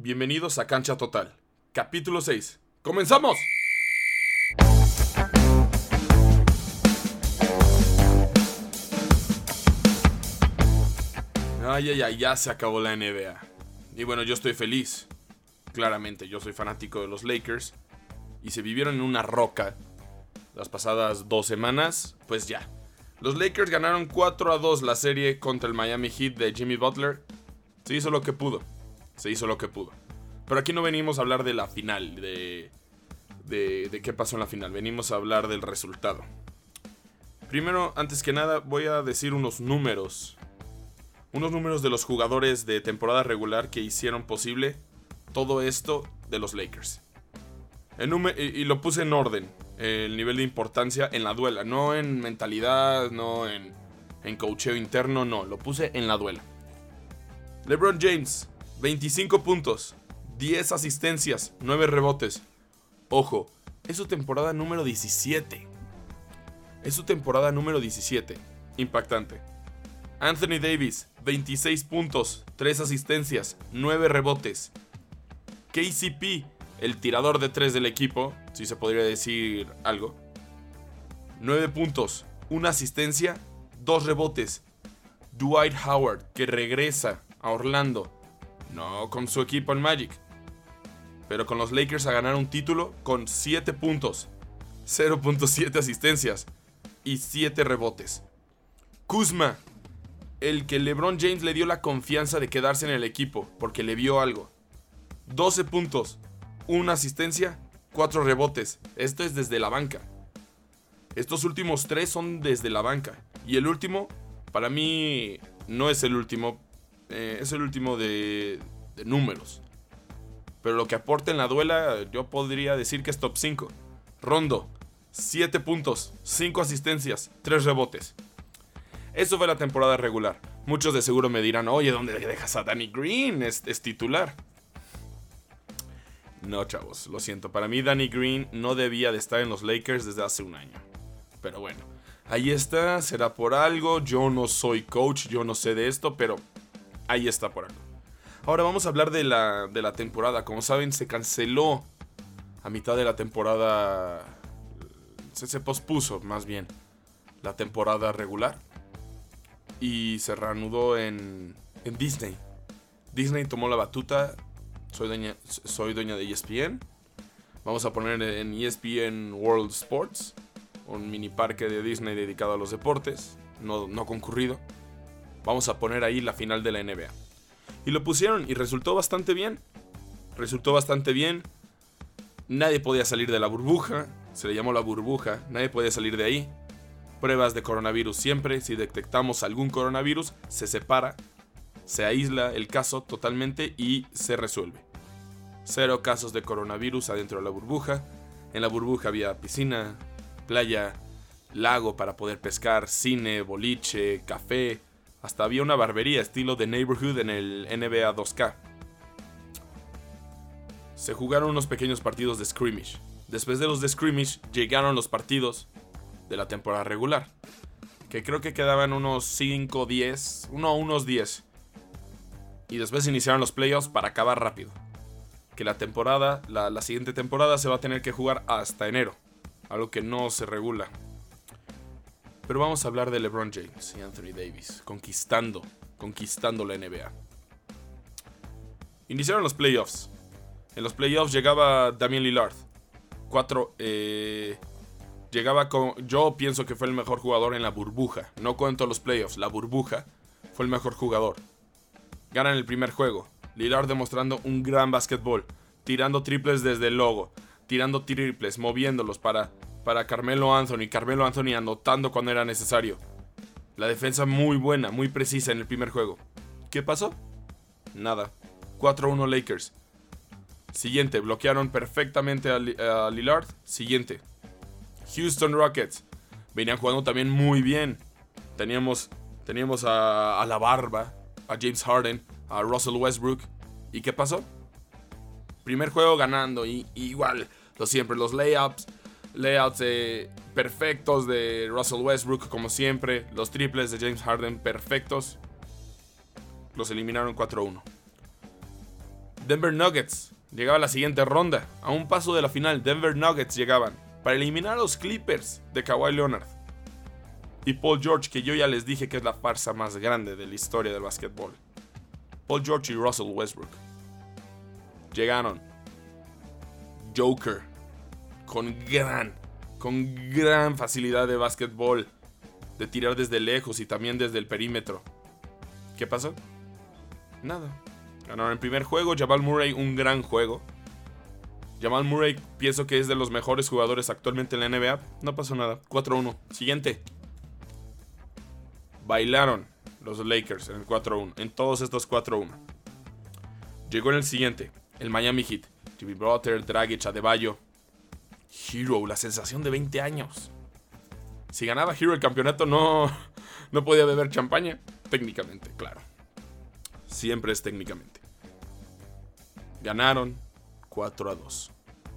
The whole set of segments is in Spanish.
Bienvenidos a Cancha Total, capítulo 6. ¡Comenzamos! Ay, ay, ay, ya se acabó la NBA. Y bueno, yo estoy feliz. Claramente, yo soy fanático de los Lakers. Y se vivieron en una roca las pasadas dos semanas, pues ya. Los Lakers ganaron 4 a 2 la serie contra el Miami Heat de Jimmy Butler. Se hizo lo que pudo. Se hizo lo que pudo. Pero aquí no venimos a hablar de la final, de, de, de qué pasó en la final. Venimos a hablar del resultado. Primero, antes que nada, voy a decir unos números. Unos números de los jugadores de temporada regular que hicieron posible todo esto de los Lakers. En y, lo puse en orden, el nivel de importancia en la duela, no en mentalidad, no en, en cocheo interno, no, lo puse en la duela. LeBron James, 25 puntos, 10 asistencias, 9 rebotes. Ojo, es su temporada número 17. Es su temporada número 17. Impactante. Anthony Davis, 26 puntos, 3 asistencias, 9 rebotes. KCP, el tirador de 3 del equipo, si se podría decir algo. 9 puntos, 1 asistencia, 2 rebotes. Dwight Howard, que regresa a Orlando, no con su equipo en Magic, pero con los Lakers a ganar un título con 7 puntos, 0.7 asistencias y 7 rebotes. Kuzma, el que LeBron James le dio la confianza de quedarse en el equipo porque le vio algo. 12 puntos, 1 asistencia, 4 rebotes. Esto es desde la banca. Estos últimos 3 son desde la banca. Y el último, para mí, no es el último. Eh, es el último de, de números. Pero lo que aporta en la duela, yo podría decir que es top 5. Rondo, 7 puntos, 5 asistencias, 3 rebotes. Eso fue la temporada regular. Muchos de seguro me dirán, oye, ¿dónde dejas a Danny Green? Es, es, titular. No, chavos, lo siento. Para mí Danny Green no debía de estar en los Lakers desde hace un año. Pero bueno, ahí está, será por algo. Yo no soy coach, yo no sé de esto, pero ahí está por algo. Ahora vamos a hablar de la, de la temporada. Como saben, se canceló a mitad de la temporada. Se, se pospuso, más bien, la temporada regular. Y se reanudó en, en Disney. Disney tomó la batuta. Soy dueña, soy dueña de ESPN. Vamos a poner en ESPN World Sports. Un mini parque de Disney dedicado a los deportes. No, no concurrido. Vamos a poner ahí la final de la NBA. Y lo pusieron y resultó bastante bien. Resultó bastante bien. Nadie podía salir de la burbuja. Se le llamó la burbuja. Nadie podía salir de ahí. Pruebas de coronavirus siempre. Si detectamos algún coronavirus, se separa. Se aísla el caso totalmente y se resuelve. Cero casos de coronavirus adentro de la burbuja. En la burbuja había piscina, playa, lago para poder pescar, cine, boliche, café, hasta había una barbería estilo de Neighborhood en el NBA 2K. Se jugaron unos pequeños partidos de scrimmage. Después de los de scrimmage llegaron los partidos de la temporada regular. Que creo que quedaban unos 5, 10, uno, unos 10. Y después iniciaron los playoffs para acabar rápido. Que la temporada, la, la siguiente temporada se va a tener que jugar hasta enero. Algo que no se regula. Pero vamos a hablar de LeBron James y Anthony Davis, conquistando, conquistando la NBA. Iniciaron los playoffs. En los playoffs llegaba Damian Lillard. Cuatro, eh, llegaba con, yo pienso que fue el mejor jugador en la burbuja. No cuento los playoffs, la burbuja fue el mejor jugador. Ganan el primer juego. Lillard demostrando un gran básquetbol, tirando triples desde el logo, tirando triples, moviéndolos para para Carmelo Anthony. Carmelo Anthony anotando cuando era necesario. La defensa muy buena, muy precisa en el primer juego. ¿Qué pasó? Nada. 4-1 Lakers. Siguiente, bloquearon perfectamente a, Lillard. Siguiente. Houston Rockets. Venían jugando también muy bien. Teníamos, teníamos a, la barba, a James Harden, a Russell Westbrook. ¿Y qué pasó? Primer juego ganando. Y igual, lo siempre, los layups, layouts perfectos de Russell Westbrook, como siempre. Los triples de James Harden perfectos. Los eliminaron 4-1. Denver Nuggets llegaba a la siguiente ronda. A un paso de la final, Denver Nuggets llegaban para eliminar a los Clippers de Kawhi Leonard. Y Paul George, que yo ya les dije que es la farsa más grande de la historia del básquetbol. Paul George y Russell Westbrook. Llegaron. Joker. Con gran, con gran facilidad de básquetbol. De tirar desde lejos y también desde el perímetro. ¿Qué pasó? Nada. Ganaron el primer juego. Jamal Murray, un gran juego. Jamal Murray pienso que es de los mejores jugadores actualmente en la NBA. No pasó nada. 4-1. Siguiente. Bailaron los Lakers en el 4-1. En todos estos 4-1. Llegó en el siguiente. El Miami Heat. Jimmy Butler, Dragic, Adebayo. Hero, la sensación de 20 años. Si ganaba Hero el campeonato no, no podía beber champaña. Técnicamente, claro. Siempre es técnicamente. Ganaron 4 a 2.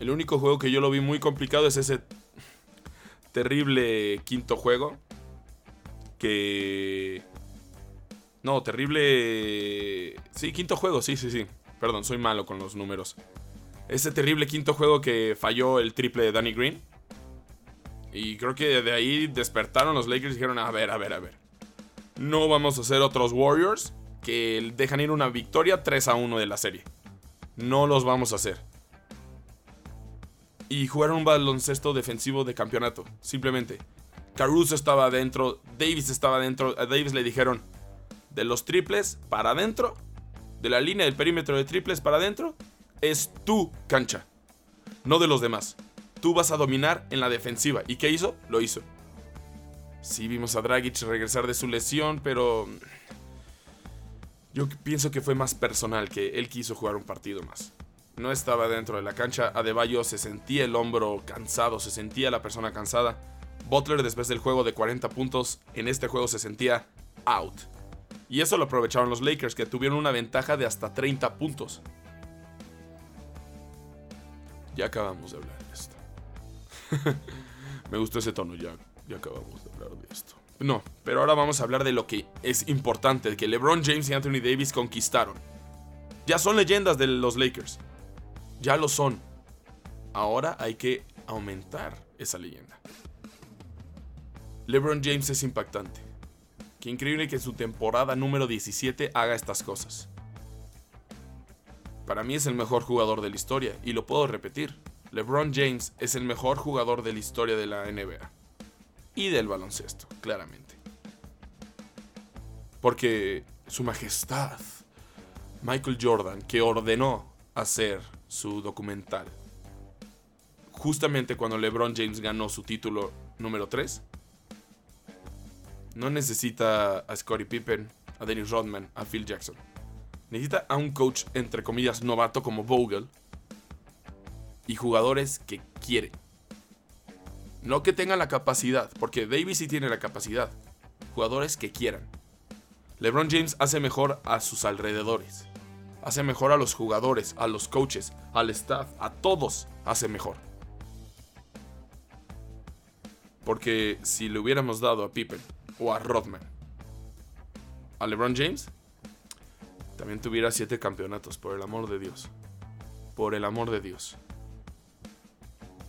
El único juego que yo lo vi muy complicado es ese terrible quinto juego. Que... No, terrible... Sí, quinto juego, sí, sí, sí. Perdón, soy malo con los números. Ese terrible quinto juego que falló el triple de Danny Green. Y creo que de ahí despertaron los Lakers y dijeron, a ver, a ver, a ver. No vamos a hacer otros Warriors que dejan ir una victoria 3 a 1 de la serie. No los vamos a hacer. Y jugaron un baloncesto defensivo de campeonato, simplemente. Caruso estaba adentro, Davis estaba adentro. A Davis le dijeron, de los triples para adentro, de la línea del perímetro de triples para adentro, es tu cancha, no de los demás. Tú vas a dominar en la defensiva. ¿Y qué hizo? Lo hizo. Sí, vimos a Dragic regresar de su lesión, pero yo pienso que fue más personal que él quiso jugar un partido más. No estaba dentro de la cancha, Adebayo se sentía el hombro cansado, se sentía la persona cansada. Butler después del juego de 40 puntos, en este juego se sentía out. Y eso lo aprovecharon los Lakers, que tuvieron una ventaja de hasta 30 puntos. Ya acabamos de hablar de esto. Me gustó ese tono, ya, ya acabamos de hablar de esto. No, pero ahora vamos a hablar de lo que es importante, que LeBron James y Anthony Davis conquistaron. Ya son leyendas de los Lakers. Ya lo son. Ahora hay que aumentar esa leyenda. LeBron James es impactante. Qué increíble que en su temporada número 17 haga estas cosas. Para mí es el mejor jugador de la historia, y lo puedo repetir. LeBron James es el mejor jugador de la historia de la NBA. Y del baloncesto, claramente. Porque su majestad, Michael Jordan, que ordenó hacer su documental, justamente cuando LeBron James ganó su título número 3, no necesita a Scottie Pippen, a Dennis Rodman, a Phil Jackson. Necesita a un coach, entre comillas, novato como Vogel. Y jugadores que quieren. No que tengan la capacidad, porque Davis sí tiene la capacidad. Jugadores que quieran. LeBron James hace mejor a sus alrededores. Hace mejor a los jugadores, a los coaches, al staff, a todos hace mejor. Porque si le hubiéramos dado a Pippen o a Rodman a LeBron James, también tuviera siete campeonatos, por el amor de Dios. Por el amor de Dios.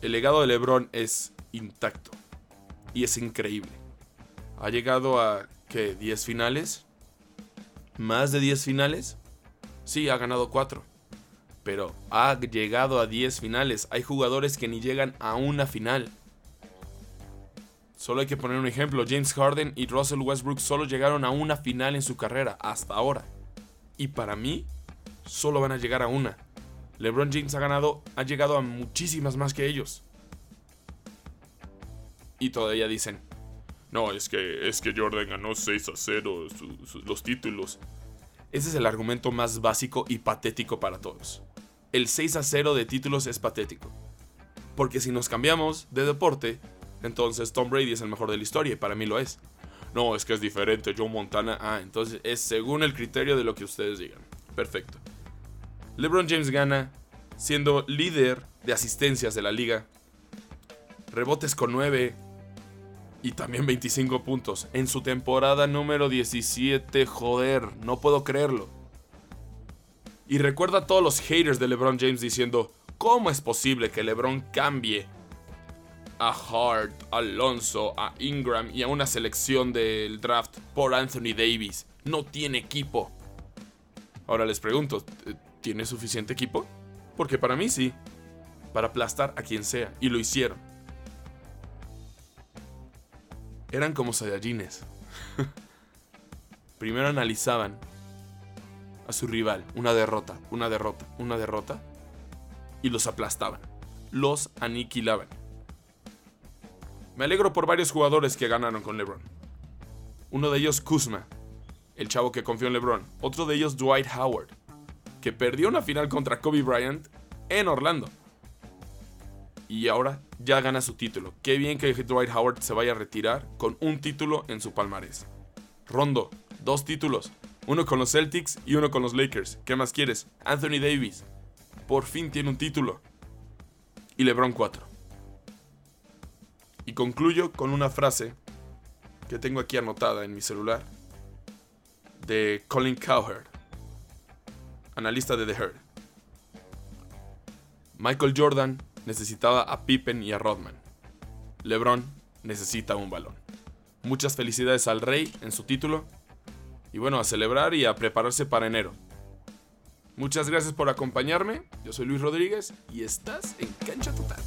El legado de LeBron es intacto. Y es increíble. Ha llegado a, ¿qué? ¿10 finales? ¿Más de 10 finales? Sí, ha ganado 4. Pero ha llegado a 10 finales. Hay jugadores que ni llegan a una final. Solo hay que poner un ejemplo. James Harden y Russell Westbrook solo llegaron a una final en su carrera hasta ahora. Y para mí, solo van a llegar a una. LeBron James ha ganado, ha llegado a muchísimas más que ellos. Y todavía dicen, no, es que, es que Jordan ganó 6 a 0 los títulos. Ese es el argumento más básico y patético para todos. El 6 a 0 de títulos es patético. Porque si nos cambiamos de deporte, entonces Tom Brady es el mejor de la historia y para mí lo es. No, es que es diferente, Joe Montana. Ah, entonces es según el criterio de lo que ustedes digan. Perfecto. LeBron James gana siendo líder de asistencias de la liga. Rebotes con 9 y también 25 puntos en su temporada número 17. Joder, no puedo creerlo. Y recuerda a todos los haters de LeBron James diciendo, ¿cómo es posible que LeBron cambie a Hart, a Alonso, a Ingram y a una selección del draft por Anthony Davis? No tiene equipo. Ahora les pregunto, ¿tiene suficiente equipo? Porque para mí sí. Para aplastar a quien sea. Y lo hicieron. Eran como Saiyajines. Primero analizaban a su rival, una derrota, una derrota, una derrota, y los aplastaban, los aniquilaban. Me alegro por varios jugadores que ganaron con LeBron. Uno de ellos Kuzma, el chavo que confió en LeBron. Otro de ellos Dwight Howard, que perdió una final contra Kobe Bryant en Orlando. Y ahora ya gana su título. Qué bien que Dwight Howard se vaya a retirar con un título en su palmarés. Rondo, dos títulos. Uno con los Celtics y uno con los Lakers. ¿Qué más quieres? Anthony Davis. Por fin tiene un título. Y LeBron 4. Y concluyo con una frase que tengo aquí anotada en mi celular. De Colin Cowherd. Analista de The Herd. Michael Jordan necesitaba a Pippen y a Rodman. LeBron necesita un balón. Muchas felicidades al Rey en su título y bueno, a celebrar y a prepararse para enero. Muchas gracias por acompañarme. Yo soy Luis Rodríguez y estás en Cancha Total.